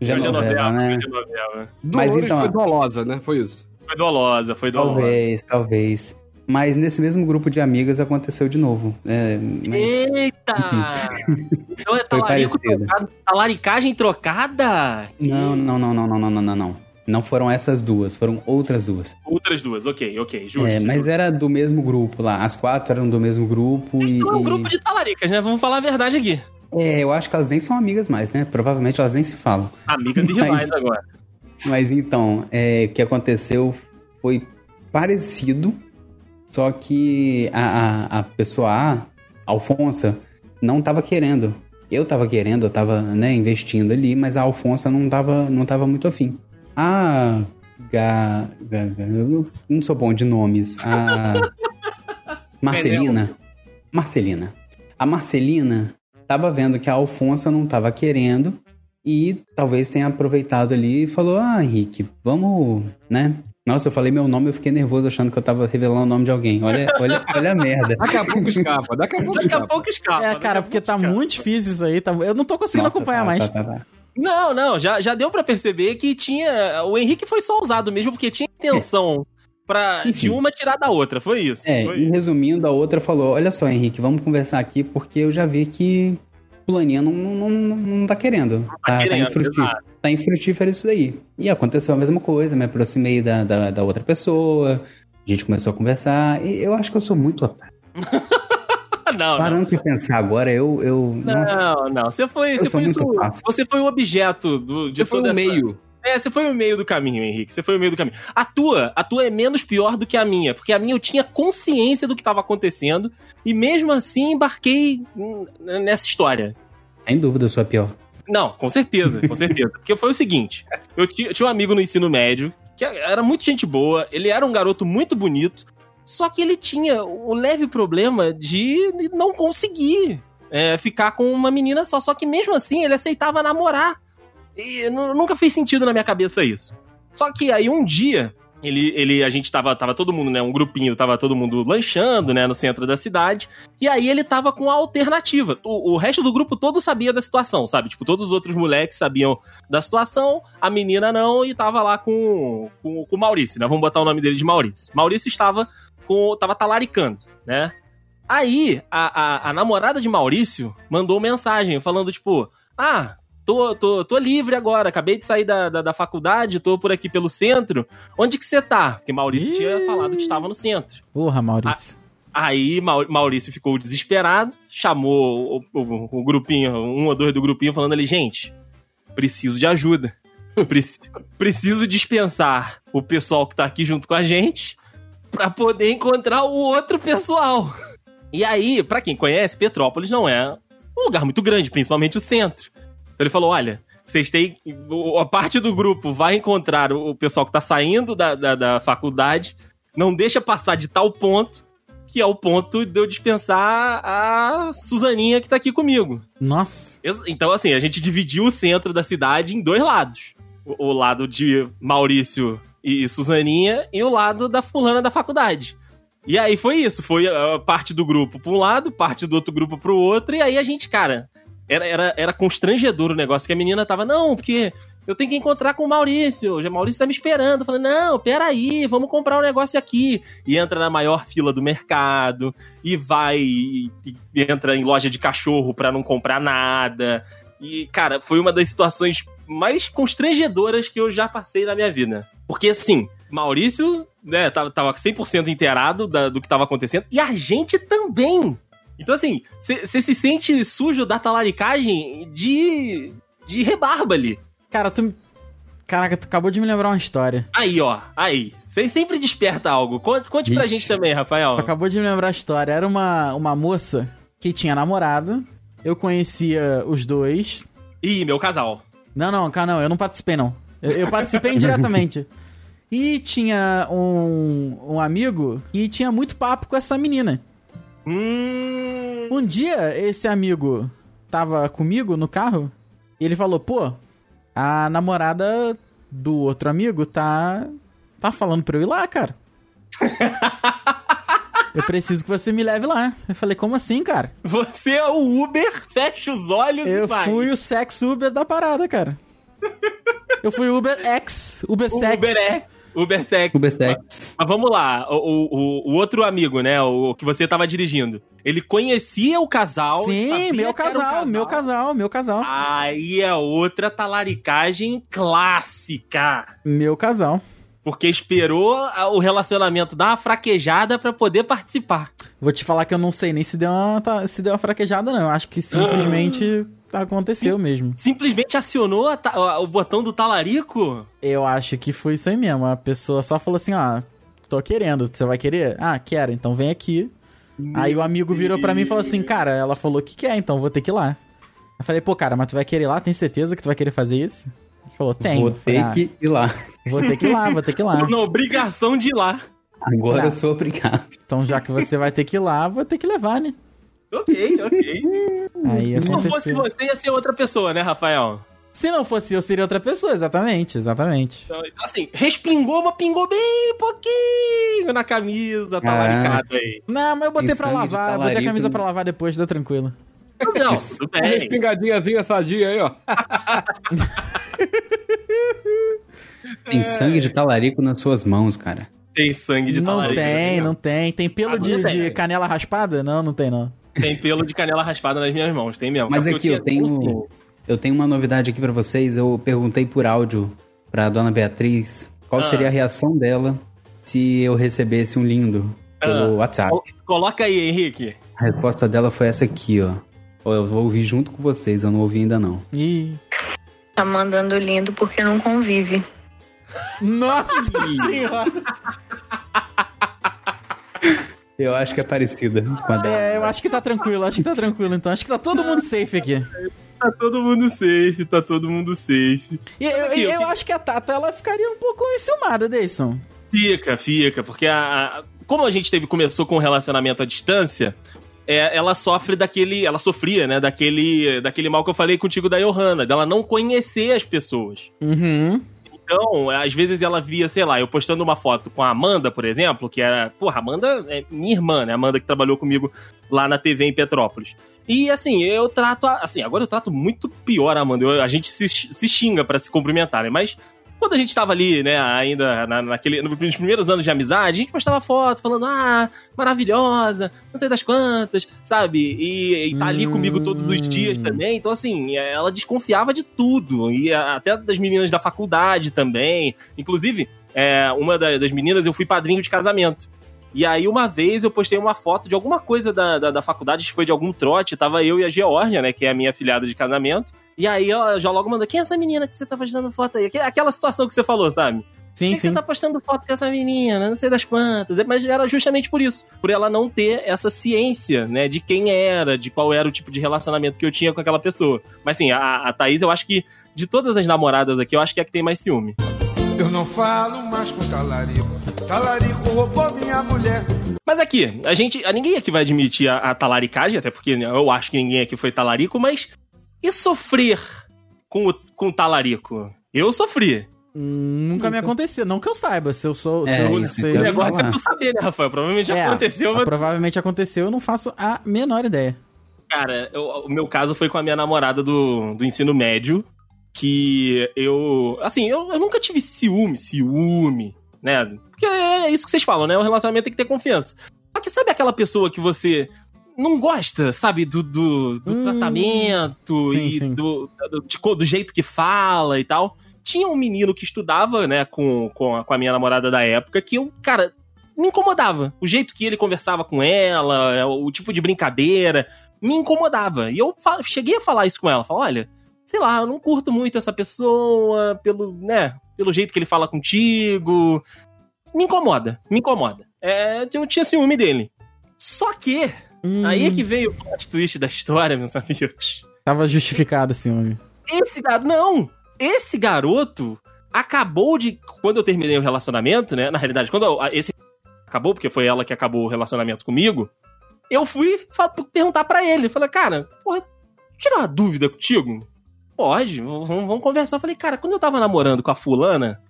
Genoveva, né? Genoveva. Mas Dolores então, foi dolosa, né? Foi isso. Foi dolosa, foi dolosa. Talvez, talvez. Mas nesse mesmo grupo de amigas aconteceu de novo. É, mas- Eita! *laughs* então é talaricagem trocada? Não, não, não, não, não, não, não, não, não. Não foram essas duas, foram outras duas. Outras duas, ok, ok, justo. É, mas justo. era do mesmo grupo lá. As quatro eram do mesmo grupo e. Então é um e- grupo de talaricas, né? Vamos falar a verdade aqui. É, eu acho que elas nem são amigas mais, né? Provavelmente elas nem se falam. Amigas *laughs* e Mas- rivais agora. Mas então, é, o que aconteceu foi parecido, só que a, a, a pessoa A, a Alfonsa, não tava querendo. Eu tava querendo, eu tava né, investindo ali, mas a Alfonsa não tava, não tava muito afim. A Ga, Ga- Ga- eu não sou bom de nomes. A *laughs* Marcelina. Marcelina. A Marcelina tava vendo que a Alfonsa não tava querendo e talvez tenha aproveitado ali e falou: Ah, Henrique, vamos, né? Nossa, eu falei meu nome, eu fiquei nervoso achando que eu tava revelando o nome de alguém. Olha, olha, olha a merda. Daqui a pouco escapa, daqui a pouco Daqui a escapa. pouco escapa. É, cara, porque tá escapa. muito difícil isso aí. Tá... Eu não tô conseguindo Nossa, acompanhar tá, mais. tá, tá, tá. Não, não, já, já deu pra perceber que tinha. O Henrique foi só usado mesmo porque tinha intenção pra, de uma tirar da outra. Foi isso. É, foi e resumindo, a outra falou: Olha só, Henrique, vamos conversar aqui porque eu já vi que Fulaninha não, não, não, não tá querendo. Tá, tá, querendo, infrutífero, exato. tá infrutífero isso daí. E aconteceu a mesma coisa, me aproximei da, da, da outra pessoa, a gente começou a conversar, e eu acho que eu sou muito otário. *laughs* não, não. Parando pra pensar agora, eu. eu nossa, Não, não. Você foi, Eu você sou foi, muito isso- fácil. você foi o objeto do, de Você foi o essa- meio. É, você foi o meio do caminho, Henrique. Você foi o meio do caminho. A tua, a tua é menos pior do que a minha, porque a minha eu tinha consciência do que estava acontecendo e mesmo assim embarquei nessa história. sem dúvida, eu sou a pior. Não, com certeza, com certeza. Porque foi o seguinte: eu eu tinha um amigo no ensino médio, que era muito gente boa, ele era um garoto muito bonito, só que ele tinha o leve problema de não conseguir é, ficar com uma menina só. Só que mesmo assim ele aceitava namorar. E nu- nunca fez sentido na minha cabeça isso. Só que aí um dia. Ele, ele, a gente tava, tava todo mundo, né? Um grupinho, tava todo mundo lanchando, né? No centro da cidade. E aí ele tava com a alternativa. O, o resto do grupo todo sabia da situação, sabe? Tipo, todos os outros moleques sabiam da situação, a menina não, e tava lá com, com, com o Maurício, né? Vamos botar o nome dele de Maurício. Maurício estava com. tava talaricando, né? Aí, a, a, a namorada de Maurício mandou mensagem falando, tipo, ah. Tô, tô, tô livre agora, acabei de sair da, da, da faculdade, tô por aqui pelo centro. Onde que você tá? Porque Maurício Ih. tinha falado que estava no centro. Porra, Maurício. Aí Mau- Maurício ficou desesperado, chamou o, o- o grupinho, um ou dois do grupinho, falando ali, gente, preciso de ajuda. Preci- preciso dispensar o pessoal que tá aqui junto com a gente pra poder encontrar o outro pessoal. E aí, pra quem conhece, Petrópolis não é um lugar muito grande, principalmente o centro. Então ele falou: olha, vocês têm. A parte do grupo vai encontrar o pessoal que tá saindo da, da, da faculdade. não deixa passar de tal ponto que é o ponto de eu dispensar a Suzaninha que tá aqui comigo. Nossa. Então, assim, a gente dividiu o centro da cidade em dois lados. O, o lado de Maurício e Suzaninha e o lado da fulana da faculdade. E aí foi isso, foi a parte do grupo pra um lado, parte do outro grupo pro outro, e aí a gente, cara, era, era, era constrangedor o negócio, que a menina tava, não, porque eu tenho que encontrar com o Maurício, o Maurício tá me esperando. Falei, não, peraí, vamos comprar um negócio aqui. E entra na maior fila do mercado, e vai, e, entra em loja de cachorro pra não comprar nada. E, cara, foi uma das situações mais constrangedoras que eu já passei na minha vida. Porque, assim, Maurício, né, tava, tava 100% inteirado da- do que tava acontecendo, e a gente também. Então, assim, você se sente sujo da talaricagem de, de rebarba ali. Cara, tu. Caraca, tu acabou de me lembrar uma história. Aí, ó, aí. Você sempre desperta algo. Conte, conte pra gente também, Rafael. Tu acabou de me lembrar a história. Era uma, uma moça que tinha namorado. Eu conhecia os dois. Ih, meu casal. Não, não, cara, não, eu não participei, não. Eu, eu participei *laughs* indiretamente. E tinha um, um amigo que tinha muito papo com essa menina. Hum. Um dia, esse amigo tava comigo no carro e ele falou: pô, a namorada do outro amigo tá. tá falando pra eu ir lá, cara. *laughs* eu preciso que você me leve lá. Eu falei: como assim, cara? Você é o Uber, fecha os olhos Eu e vai. fui o sex Uber da parada, cara. Eu fui Uber X, Uber o Sex. Uber é. Uber Sex. Ubersex. Mas vamos lá, o, o, o outro amigo, né? O que você tava dirigindo. Ele conhecia o casal. Sim, meu o casal, meu casal, meu casal. Aí é outra talaricagem clássica. Meu casal. Porque esperou o relacionamento dar uma fraquejada pra poder participar. Vou te falar que eu não sei nem se deu uma, se deu uma fraquejada, não. Eu acho que simplesmente *gasps* aconteceu mesmo. Simplesmente acionou a o botão do talarico? Eu acho que foi isso aí mesmo. A pessoa só falou assim, ó, tô querendo, você vai querer? Ah, quero, então vem aqui. Aí o amigo virou pra mim e falou assim, cara, ela falou que quer, então vou ter que ir lá. Eu falei, pô, cara, mas tu vai querer ir lá? Tem certeza que tu vai querer fazer isso? Ele falou, tem. Vou ter "Ah, que ir lá. Vou ter que ir lá, vou ter que ir lá. *laughs* Na obrigação de ir lá. Agora Tá. eu sou obrigado. Então já que você vai ter que ir lá, vou ter que levar, né? Ok, ok. Aí Se não fosse você, ia ser outra pessoa, né, Rafael? Se não fosse eu, seria outra pessoa, exatamente, exatamente. Então, assim, respingou, mas pingou bem pouquinho na camisa, talaricada aí. Não, mas eu botei pra lavar, eu botei a camisa né? pra lavar depois, deu tranquilo. Não, tudo Uma bem. respingadinhazinha sadia aí, ó. Tem sangue de talarico nas suas mãos, cara. Tem sangue de não talarico. tem, né? não tem. Tem pelo de, tem. de canela raspada? Não, não tem não. Tem pelo de canela raspada nas minhas mãos, tem mesmo. Mas É aqui porque eu tenho, eu tenho uma novidade aqui pra vocês. Eu perguntei por áudio pra dona Beatriz qual Ah. seria a reação dela se eu recebesse um lindo pelo Ah. WhatsApp. Col- Coloca aí, Henrique. A resposta dela foi essa aqui, ó. Eu vou ouvir junto com vocês, eu não ouvi ainda não. Ih. Tá mandando lindo porque não convive. Nossa *laughs* senhora! Eu acho que é parecida com a dela. É, eu acho que tá tranquilo, acho que tá tranquilo então. Acho que tá todo mundo safe aqui. Tá todo mundo safe, tá todo mundo safe. E eu, Aqui, eu, eu acho que a Tata, ela ficaria um pouco enciumada, Deison. Fica, fica, porque a, a- como a gente teve começou com um relacionamento à distância, é, ela sofre daquele, ela sofria, né, daquele, daquele mal que eu falei contigo da Johanna, dela não conhecer as pessoas. Uhum. Então, às vezes ela via, sei lá, eu postando uma foto com a Amanda, por exemplo, que era, porra, Amanda é minha irmã, né? A Amanda que trabalhou comigo lá na TV em Petrópolis. E assim, eu trato, a- assim, agora eu trato muito pior a Amanda. Eu- a gente se, se xinga pra se cumprimentar, né? Mas quando a gente tava ali, né, ainda na, naquele, nos primeiros anos de amizade, a gente postava foto falando, ah, maravilhosa, não sei das quantas, sabe? E, e tá ali Hum. comigo todos os dias também. Então, assim, ela desconfiava de tudo. E até das meninas da faculdade também. Inclusive, é, uma da- das meninas eu fui padrinho de casamento. E aí, uma vez, eu postei uma foto de alguma coisa da, da, da faculdade, que foi de algum trote, tava eu e a Georgia, né, que é a minha filhada de casamento. E aí, ela já logo mandou, quem é essa menina que você tá postando foto aí? Aqu- Aquela situação que você falou, sabe? Por Sim, que, que você sim. tá postando foto com essa menina? Não sei das quantas. É, Mas era justamente por isso. Por ela não ter essa ciência, né? De quem era, de qual era o tipo de relacionamento que eu tinha com aquela pessoa. Mas assim, a, a Thaís, eu acho que, de todas as namoradas aqui, eu acho que é a que tem mais ciúme. Eu não falo mais com talarico. Talarico roubou minha mulher. Mas aqui, a gente. A, ninguém aqui vai admitir a, a talaricagem, até porque né, eu acho que ninguém aqui foi talarico, mas. E sofrer com o, com o talarico? Eu sofri. Hum, Nunca me aconteceu. Não que eu saiba. Se eu sou. É, se eu, isso se- eu O ia negócio é tu saber, né, Rafael? Provavelmente É, aconteceu, mas. Provavelmente aconteceu, eu não faço a menor ideia. Cara, eu- o meu caso foi com a minha namorada do, do ensino médio. Que eu. Assim, eu, eu nunca tive ciúme, ciúme, né? Porque é isso que vocês falam, né? O relacionamento tem que ter confiança. Só que sabe aquela pessoa que você não gosta, sabe, do, do, do Hum, tratamento sim, e sim. Do, do, do jeito que fala e tal? Tinha um menino que estudava, né, com, com, a, com a minha namorada da época, que eu, cara, me incomodava. O jeito que ele conversava com ela, é, o tipo de brincadeira, me incomodava. E eu cheguei a falar isso com ela. Falei, olha, sei lá, eu não curto muito essa pessoa, pelo, né, pelo jeito que ele fala contigo. Me incomoda, me incomoda. É, eu tinha ciúme dele. Só que, Hum, aí é que veio o plot twist da história, meus amigos. Tava justificado esse ciúme. Esse garoto. Não! Esse garoto acabou de. Quando eu terminei o relacionamento, né? Na realidade, quando eu- esse acabou, porque foi ela que acabou o relacionamento comigo, eu fui perguntar pra ele. Falei, cara, porra, tirar uma dúvida contigo? Pode, vamos, conversar. Eu falei, cara, quando eu tava namorando com a fulana,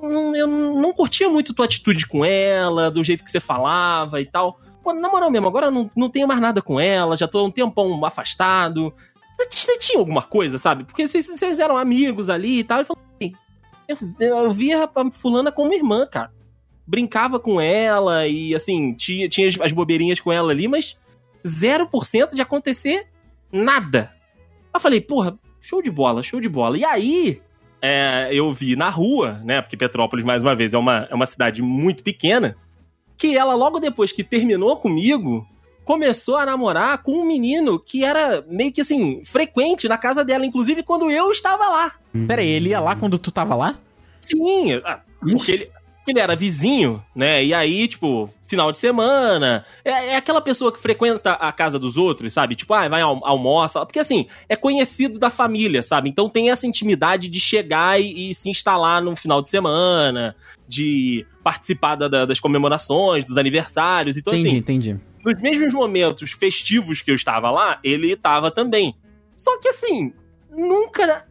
eu não- curtia muito tua atitude com ela, do jeito que você falava e tal. Pô, na moral mesmo, agora eu não, não tenho mais nada com ela, já tô um tempão afastado. Você- tinha alguma coisa, sabe? Porque vocês, eram amigos ali e tal. Ele falou assim, eu, eu via a fulana como irmã, cara. Brincava com ela e, assim, tinha, tinha as bobeirinhas com ela ali, mas 0% de acontecer nada. Eu falei, porra, show de bola, show de bola. E aí, é, eu vi na rua, né? Porque Petrópolis, mais uma vez, é uma, é uma cidade muito pequena. Que ela, logo depois que terminou comigo, começou a namorar com um menino que era meio que assim, frequente na casa dela, inclusive quando eu estava lá. Pera aí, ele ia lá quando tu tava lá? Sim, ah, porque ele, porque ele era vizinho, né? E aí, tipo, final de semana. É, é aquela pessoa que frequenta a casa dos outros, sabe? Tipo, ah, vai al almoça. Porque assim, é conhecido da família, sabe? Então tem essa intimidade de chegar e, e se instalar no final de semana, de participar da- da- das comemorações, dos aniversários. Então, entendi, assim, entendi. nos mesmos momentos festivos que eu estava lá, ele estava também. Só que assim, nunca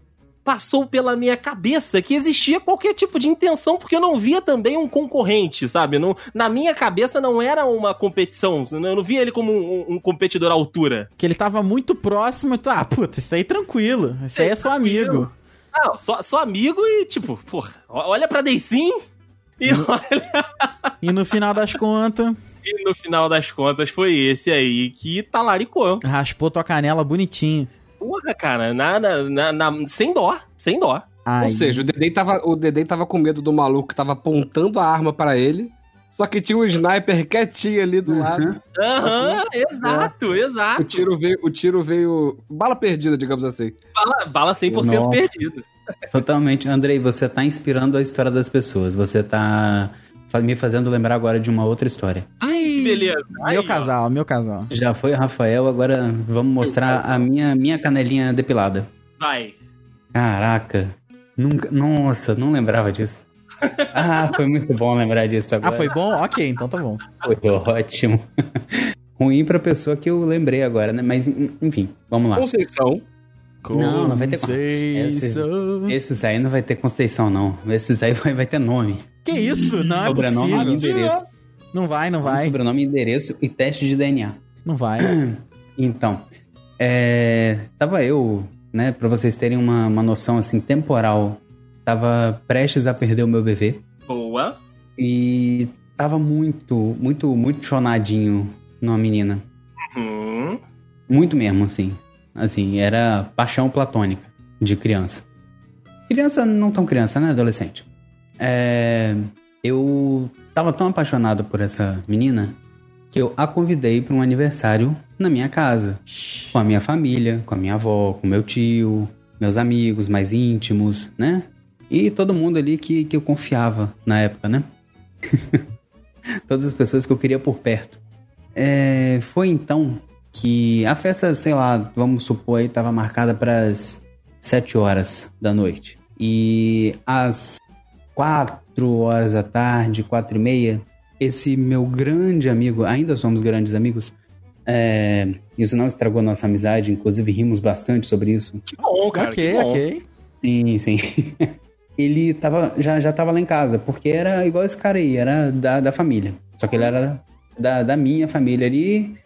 passou pela minha cabeça que existia qualquer tipo de intenção, porque eu não via também um concorrente, sabe? Não, na minha cabeça não era uma competição, eu não via ele como um, um competidor à altura. Que ele tava muito próximo e tu, ah, puta, isso aí tranquilo. Isso aí é só amigo. Não, só, só amigo e tipo, porra, olha pra Deicin e olha. *laughs* E no final das contas, E no final das contas foi esse aí que talaricou. raspou tua canela bonitinho. Porra, cara, na, na, na- na- sem dó, sem dó. Ai, Ou seja, o Dedei, tava, o Dedei tava com medo do maluco que tava apontando a arma pra ele. Só que tinha um sniper quietinho ali do lado. Aham, exato, exato. O tiro veio, o tiro veio. Bala perdida, digamos assim. Bala, bala 100% Nossa. perdida. Totalmente. Andrei, você tá inspirando a história das pessoas. Você tá me fazendo lembrar agora de uma outra história. ai, Beleza. Aí, meu ó. casal, meu casal. Já foi Rafael, agora vamos mostrar a minha, minha canelinha depilada. Vai. Caraca. Nunca. Nossa, não lembrava disso. *laughs* Ah, foi muito bom lembrar disso Ah, agora. foi bom? Ok, então tá bom. Foi ótimo. *laughs* Ruim pra pessoa que eu lembrei agora, né? Mas, enfim, vamos lá. Conceição. Não, não vai ter. Conceição. Esses aí não vai ter Conceição, não. Esses aí vai, vai ter nome. Que isso? Não é Sobrenome e possível. endereço. Não vai, não vai. Sobrenome, endereço e teste de DNA. Não vai. *clears throat* Então, é, tava eu, né, pra vocês terem uma, uma noção assim temporal, tava prestes a perder o meu bebê Boa. e tava muito, muito, muito chonadinho numa menina, Hum. muito mesmo assim, assim era paixão platônica de criança, criança não tão criança, né, adolescente. É, eu tava tão apaixonado por essa menina que eu a convidei para um aniversário na minha casa. com a minha família, com a minha avó, com meu tio, meus amigos mais íntimos, né? E todo mundo ali que, que eu confiava na época, né? *laughs* Todas as pessoas que eu queria por perto. É, foi então que a festa, sei lá, vamos supor aí, tava marcada para as 7 horas da noite. E às quatro horas da tarde, quatro e meia, esse meu grande amigo, ainda somos grandes amigos, é, isso não estragou nossa amizade, inclusive rimos bastante sobre isso. Que bom, cara. ok, que bom. ok. Sim, sim. *laughs* ele tava, já, já tava lá em casa, porque era igual esse cara aí, era da, da família. Só que ele era da, da minha família ali.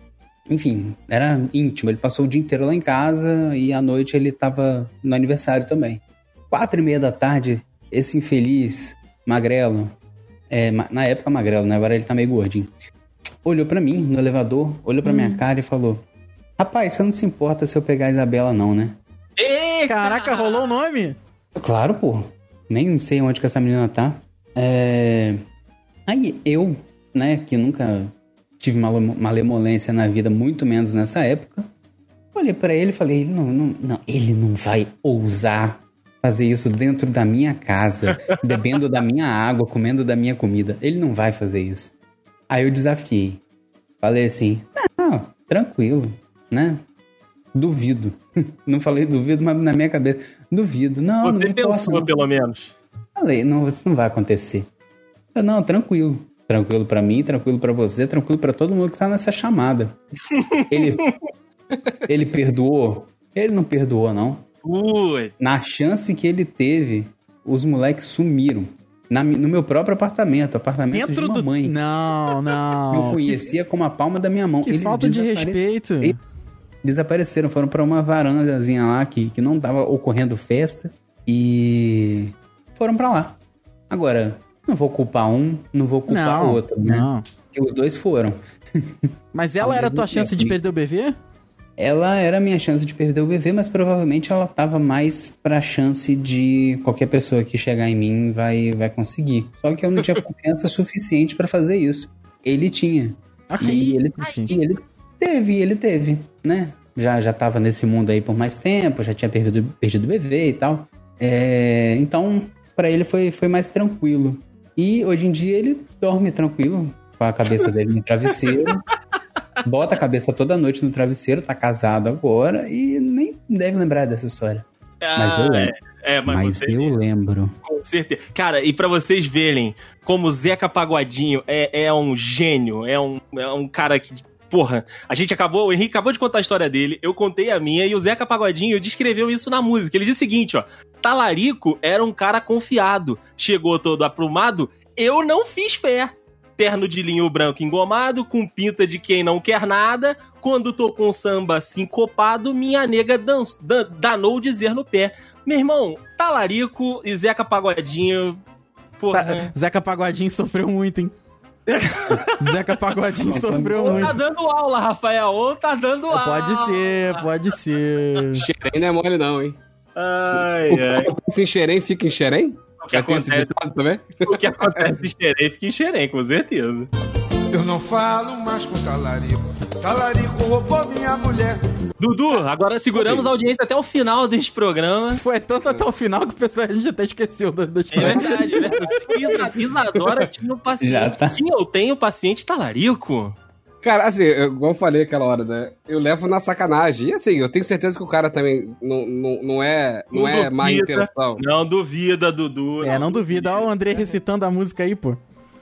Enfim, era íntimo. Ele passou o dia inteiro lá em casa e à noite ele tava no aniversário também. Quatro e meia da tarde, esse infeliz magrelo, é, na época magrelo, né? Agora ele tá meio gordinho. Olhou pra mim no elevador, olhou pra minha cara e falou: Rapaz, você não se importa se eu pegar a Isabela, não, né? Eita! Caraca, rolou o nome? Claro, pô. Nem sei onde que essa menina tá. É... Aí eu, né, que nunca tive malemo- malemolência na vida, muito menos nessa época, olhei pra ele e falei, ele não, não, não, ele não vai ousar fazer isso dentro da minha casa, *laughs* bebendo da minha água, comendo da minha comida. Ele não vai fazer isso. Aí eu desafiei. Falei assim, não, tranquilo, né? Duvido. *laughs* Não falei duvido, mas na minha cabeça, duvido. Não, não Você importa, pensou, não. pelo menos. Falei, não, isso não vai acontecer. Eu, não, tranquilo. Tranquilo pra mim, tranquilo pra você, tranquilo pra todo mundo que tá nessa chamada. ele, *laughs* ele perdoou? Ele não perdoou, não. Ui. Na chance que ele teve, os moleques sumiram. Na no meu próprio apartamento, apartamento Dentro de do. mamãe. Não, *laughs* Eu não. conhecia como a palma da minha mão. Que Eles falta de respeito. Eles Desapareceram, foram pra uma varandazinha lá que, que não tava ocorrendo festa e foram pra lá. Agora, não vou culpar um, não vou culpar o outro, né? não. Porque os dois foram. *laughs* Mas ela era a tua chance de perder o BV? Ela era a minha chance de perder o bebê, mas provavelmente ela tava mais pra chance de qualquer pessoa que chegar em mim vai, vai conseguir. Só que eu não tinha *laughs* confiança suficiente pra fazer isso. Ele tinha. E ele, e ele teve, ele teve, né? Já, já tava nesse mundo aí por mais tempo, já tinha perdido, perdido o bebê e tal. É, então, pra ele foi, foi mais tranquilo. E hoje em dia ele dorme tranquilo, com a cabeça dele no travesseiro. bota a cabeça toda noite no travesseiro, tá casado agora e nem deve lembrar dessa história. Mas eu Ah, lembro. é, é, mas, Mas você eu lembro. com certeza. Cara, e pra vocês verem como o Zeca Pagodinho é, é um gênio, é um, é um cara que. Porra, a gente acabou, o Henrique acabou de contar a história dele, eu contei a minha e o Zeca Pagodinho descreveu isso na música. Ele diz o seguinte, ó: Talarico era um cara confiado, chegou todo aprumado, eu não fiz fé. Terno de linho branco engomado, com pinta de quem não quer nada. Quando tocou um samba sincopado, minha nega dan danou dizer no pé. Meu irmão, Talarico e Zeca Pagodinho. Porra. Tá- Zeca Pagodinho sofreu muito, hein? *laughs* Zeca Pagodinho sofreu Ou tá muito. dando aula, Rafael. Ou tá dando aula. Pode ser, pode ser. Xerém não é mole, não, hein? Ai, O ai. que acontece em Xerém fica em Xerém? O que Já acontece, também? o que acontece em Xerém fica em Xerém, com certeza. Eu não falo mais com talarico. Talarico roubou minha mulher. Dudu, agora seguramos a audiência até o final deste programa. Foi tanto até o final que o pessoal a gente até esqueceu da, da É história. verdade, né? *laughs* Isa- Isadora tinha um Já paciente. tá. Tinha, eu tenho paciente talarico. Cara, assim, eu, igual eu falei aquela hora, né? Eu levo na sacanagem. E assim, eu tenho certeza que o cara também não, não, não é, não Não é má duvida. intenção. Não duvida, Dudu. É, não duvida. Olha o André recitando a música aí, pô.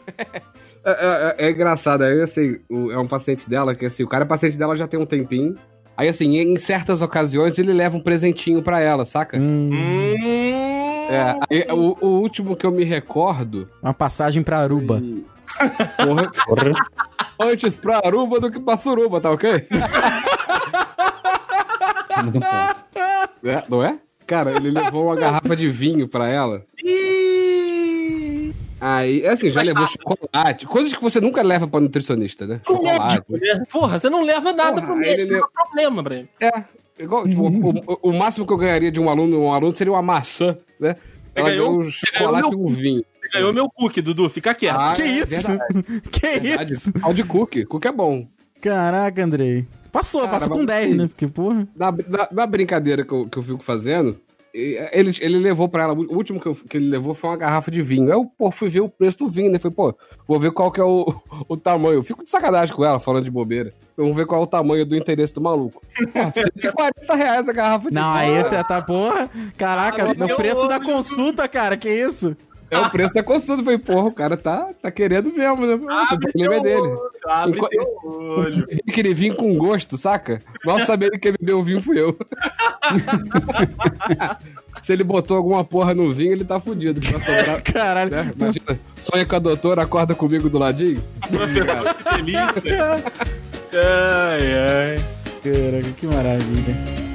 *laughs* É, é- é engraçado, aí assim, o- é um paciente dela, que assim, o cara é paciente dela já tem um tempinho. Aí assim, em certas ocasiões ele leva um presentinho pra ela, saca? Hum, Hum. É, aí, o, o último que eu me recordo. uma passagem pra Aruba. foi- Porra. *laughs* Antes pra Aruba do que pra Suruba, tá ok? Temos um ponto. É, não é? Cara, ele levou uma garrafa de vinho pra ela. Aí, assim, já levou tá. chocolate. Coisas que você nunca leva pra nutricionista, né? Pro Chocolate. médico, né? Porra, você não leva nada Porra, pro médico, não é problema, pra ele. É. Igual, tipo, o, o máximo que eu ganharia de um aluno, um aluno seria uma maçã, né? Você Ela ganhou- ganhou um chocolate e um vinho. Você ganhou meu cookie, Dudu, fica quieto. Ah, que é isso? verdade, *laughs* que verdade. isso? Pau de cookie. Cookie é bom. Caraca, Andrei. Passou, Cara, passou com mas 10, assim- né? Porque, porra. Na, na, na brincadeira que eu, que eu fico fazendo, ele, ele levou pra ela, o último que, eu- que ele levou foi uma garrafa de vinho. Eu, pô, fui ver o preço do vinho, né? Falei, pô, vou ver qual que é o, o tamanho. Eu fico de sacanagem com ela, falando de bobeira. Vamos ver qual é o tamanho do interesse do maluco. Pô, *laughs* 140 reais a garrafa de Não, vinho. aí tá, tá porra. Caraca, Ah, no preço da consulta, cara, que isso? É o preço da consulta. Eu falei, porra, o cara tá, tá querendo mesmo, né? Nossa, o problema é dele. olho, Abre Enqu- teu olho. Que *laughs* ele vinha com gosto, saca? Mal sabendo que quem bebeu o vinho fui eu. *laughs* Se ele botou alguma porra no vinho, ele tá fudido. sobrar, Caralho. né? Imagina, sonha com a doutora, acorda comigo do ladinho. *laughs* Que delícia. Ai, ai. Caraca, que maravilha.